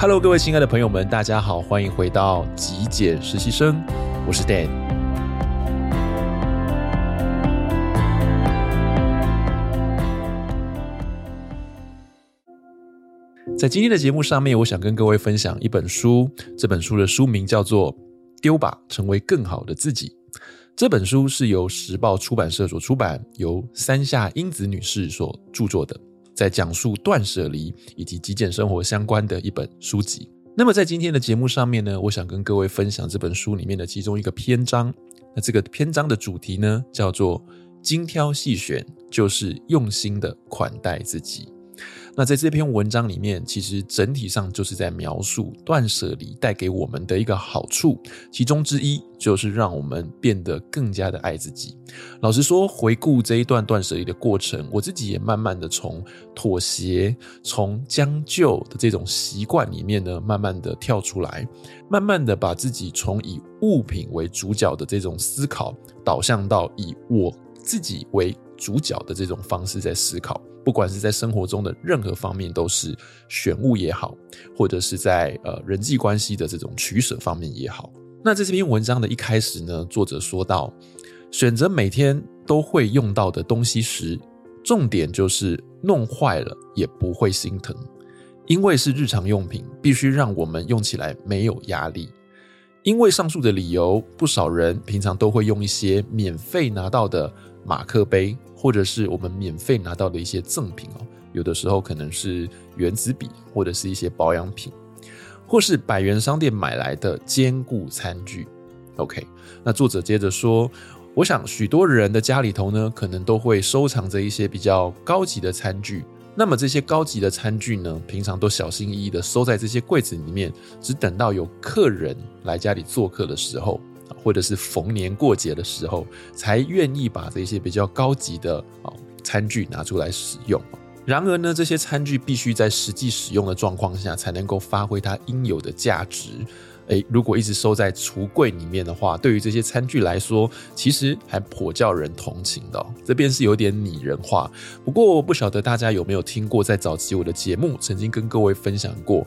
Hello，各位亲爱的朋友们，大家好，欢迎回到极简实习生，我是 Dan。在今天的节目上面，我想跟各位分享一本书，这本书的书名叫做《丢吧，成为更好的自己》。这本书是由时报出版社所出版，由三下英子女士所著作的，在讲述断舍离以及极简生活相关的一本书籍。那么在今天的节目上面呢，我想跟各位分享这本书里面的其中一个篇章。那这个篇章的主题呢，叫做“精挑细选，就是用心的款待自己”。那在这篇文章里面，其实整体上就是在描述断舍离带给我们的一个好处，其中之一就是让我们变得更加的爱自己。老实说，回顾这一段断舍离的过程，我自己也慢慢的从妥协、从将就的这种习惯里面呢，慢慢的跳出来，慢慢的把自己从以物品为主角的这种思考，导向到以我自己为主角的这种方式在思考。不管是在生活中的任何方面，都是选物也好，或者是在呃人际关系的这种取舍方面也好。那在这篇文章的一开始呢，作者说到，选择每天都会用到的东西时，重点就是弄坏了也不会心疼，因为是日常用品，必须让我们用起来没有压力。因为上述的理由，不少人平常都会用一些免费拿到的马克杯。或者是我们免费拿到的一些赠品哦，有的时候可能是原子笔，或者是一些保养品，或是百元商店买来的坚固餐具。OK，那作者接着说，我想许多人的家里头呢，可能都会收藏着一些比较高级的餐具。那么这些高级的餐具呢，平常都小心翼翼的收在这些柜子里面，只等到有客人来家里做客的时候。或者是逢年过节的时候，才愿意把这些比较高级的啊餐具拿出来使用。然而呢，这些餐具必须在实际使用的状况下，才能够发挥它应有的价值。诶，如果一直收在橱柜里面的话，对于这些餐具来说，其实还颇叫人同情的。这边是有点拟人化。不过，不晓得大家有没有听过，在早期我的节目曾经跟各位分享过。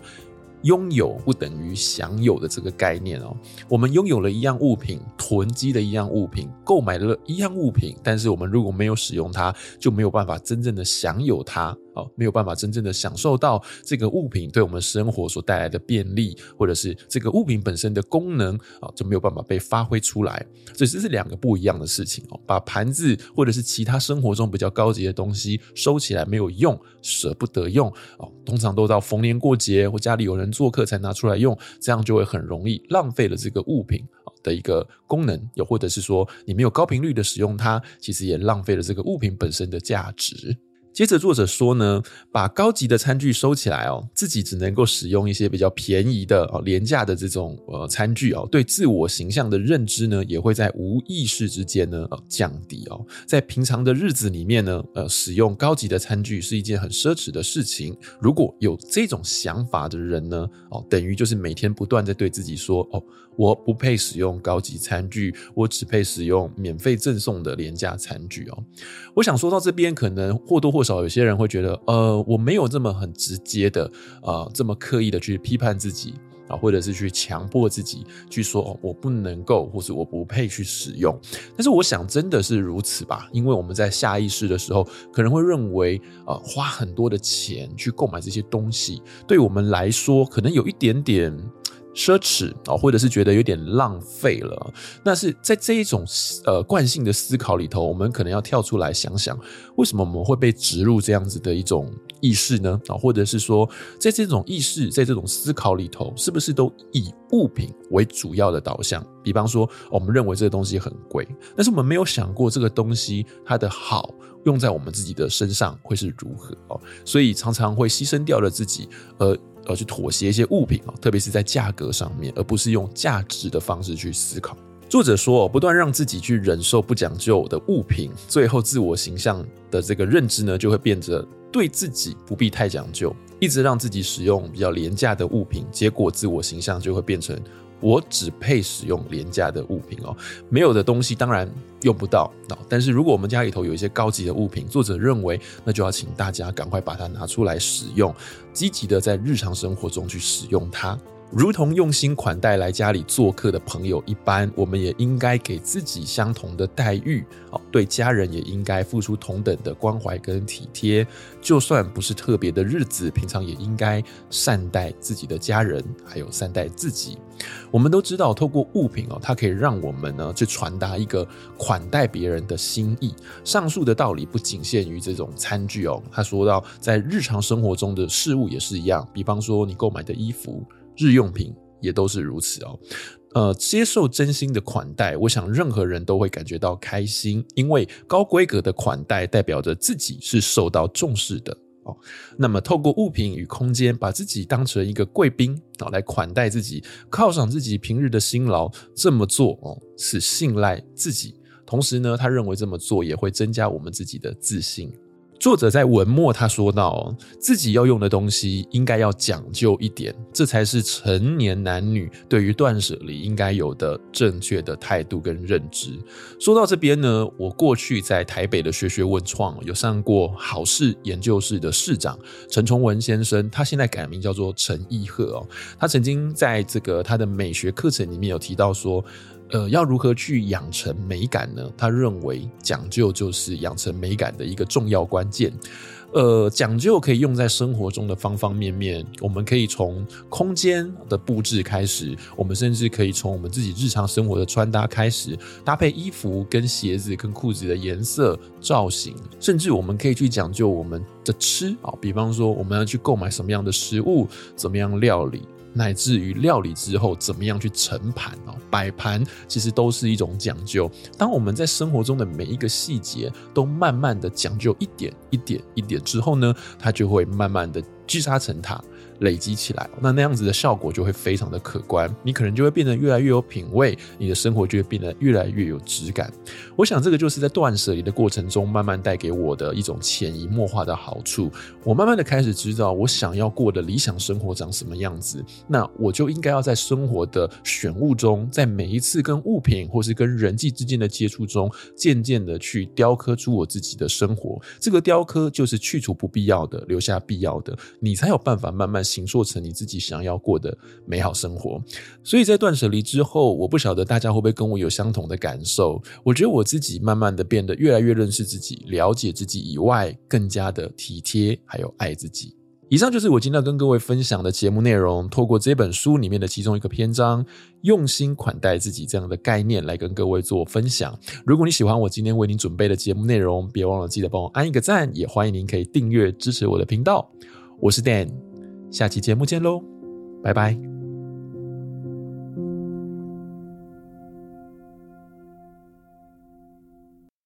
拥有不等于享有的这个概念哦，我们拥有了一样物品，囤积的一样物品，购买了一样物品，但是我们如果没有使用它，就没有办法真正的享有它。哦，没有办法真正的享受到这个物品对我们生活所带来的便利，或者是这个物品本身的功能啊，就没有办法被发挥出来。所以这是两个不一样的事情哦。把盘子或者是其他生活中比较高级的东西收起来没有用，舍不得用哦，通常都到逢年过节或家里有人做客才拿出来用，这样就会很容易浪费了这个物品的一个功能，又或者是说你没有高频率的使用它，其实也浪费了这个物品本身的价值。接着作者说呢，把高级的餐具收起来哦，自己只能够使用一些比较便宜的哦、廉价的这种呃餐具哦，对自我形象的认知呢，也会在无意识之间呢呃降低哦。在平常的日子里面呢，呃，使用高级的餐具是一件很奢侈的事情。如果有这种想法的人呢，哦，等于就是每天不断在对自己说哦。我不配使用高级餐具，我只配使用免费赠送的廉价餐具哦。我想说到这边，可能或多或不少有些人会觉得，呃，我没有这么很直接的，呃，这么刻意的去批判自己啊，或者是去强迫自己去说，哦，我不能够，或是我不配去使用。但是我想真的是如此吧，因为我们在下意识的时候，可能会认为，呃，花很多的钱去购买这些东西，对我们来说，可能有一点点。奢侈啊，或者是觉得有点浪费了。那是在这一种呃惯性的思考里头，我们可能要跳出来想想，为什么我们会被植入这样子的一种意识呢？啊，或者是说，在这种意识，在这种思考里头，是不是都以物品为主要的导向？比方说，我们认为这个东西很贵，但是我们没有想过这个东西它的好用在我们自己的身上会是如何哦，所以常常会牺牲掉了自己，而。而去妥协一些物品啊，特别是在价格上面，而不是用价值的方式去思考。作者说，不断让自己去忍受不讲究的物品，最后自我形象的这个认知呢，就会变得对自己不必太讲究，一直让自己使用比较廉价的物品，结果自我形象就会变成我只配使用廉价的物品哦，没有的东西当然用不到。但是如果我们家里头有一些高级的物品，作者认为那就要请大家赶快把它拿出来使用，积极的在日常生活中去使用它。如同用心款待来家里做客的朋友一般，我们也应该给自己相同的待遇。哦，对家人也应该付出同等的关怀跟体贴。就算不是特别的日子，平常也应该善待自己的家人，还有善待自己。我们都知道，透过物品哦，它可以让我们呢去传达一个款待别人的心意。上述的道理不仅限于这种餐具哦，他说到在日常生活中的事物也是一样，比方说你购买的衣服。日用品也都是如此哦，呃，接受真心的款待，我想任何人都会感觉到开心，因为高规格的款待代表着自己是受到重视的哦。那么，透过物品与空间，把自己当成一个贵宾啊，来款待自己，犒赏自己平日的辛劳，这么做哦，是信赖自己。同时呢，他认为这么做也会增加我们自己的自信。作者在文末他说到，自己要用的东西应该要讲究一点，这才是成年男女对于断舍离应该有的正确的态度跟认知。说到这边呢，我过去在台北的学学文创有上过好事研究室的室长陈崇文先生，他现在改名叫做陈义鹤哦，他曾经在这个他的美学课程里面有提到说。呃，要如何去养成美感呢？他认为讲究就是养成美感的一个重要关键。呃，讲究可以用在生活中的方方面面。我们可以从空间的布置开始，我们甚至可以从我们自己日常生活的穿搭开始，搭配衣服跟鞋子跟裤子的颜色、造型，甚至我们可以去讲究我们的吃啊，比方说我们要去购买什么样的食物，怎么样料理。乃至于料理之后怎么样去盛盘哦，摆盘其实都是一种讲究。当我们在生活中的每一个细节都慢慢的讲究一点一点一点之后呢，它就会慢慢的聚沙成塔。累积起来，那那样子的效果就会非常的可观，你可能就会变得越来越有品味，你的生活就会变得越来越有质感。我想这个就是在断舍离的过程中，慢慢带给我的一种潜移默化的好处。我慢慢的开始知道，我想要过的理想生活长什么样子，那我就应该要在生活的选物中，在每一次跟物品或是跟人际之间的接触中，渐渐的去雕刻出我自己的生活。这个雕刻就是去除不必要的，留下必要的，你才有办法慢慢。形塑成你自己想要过的美好生活，所以在断舍离之后，我不晓得大家会不会跟我有相同的感受。我觉得我自己慢慢的变得越来越认识自己、了解自己以外，更加的体贴还有爱自己。以上就是我今天要跟各位分享的节目内容，透过这本书里面的其中一个篇章“用心款待自己”这样的概念来跟各位做分享。如果你喜欢我今天为您准备的节目内容，别忘了记得帮我按一个赞，也欢迎您可以订阅支持我的频道。我是 Dan。下期节目见喽，拜拜。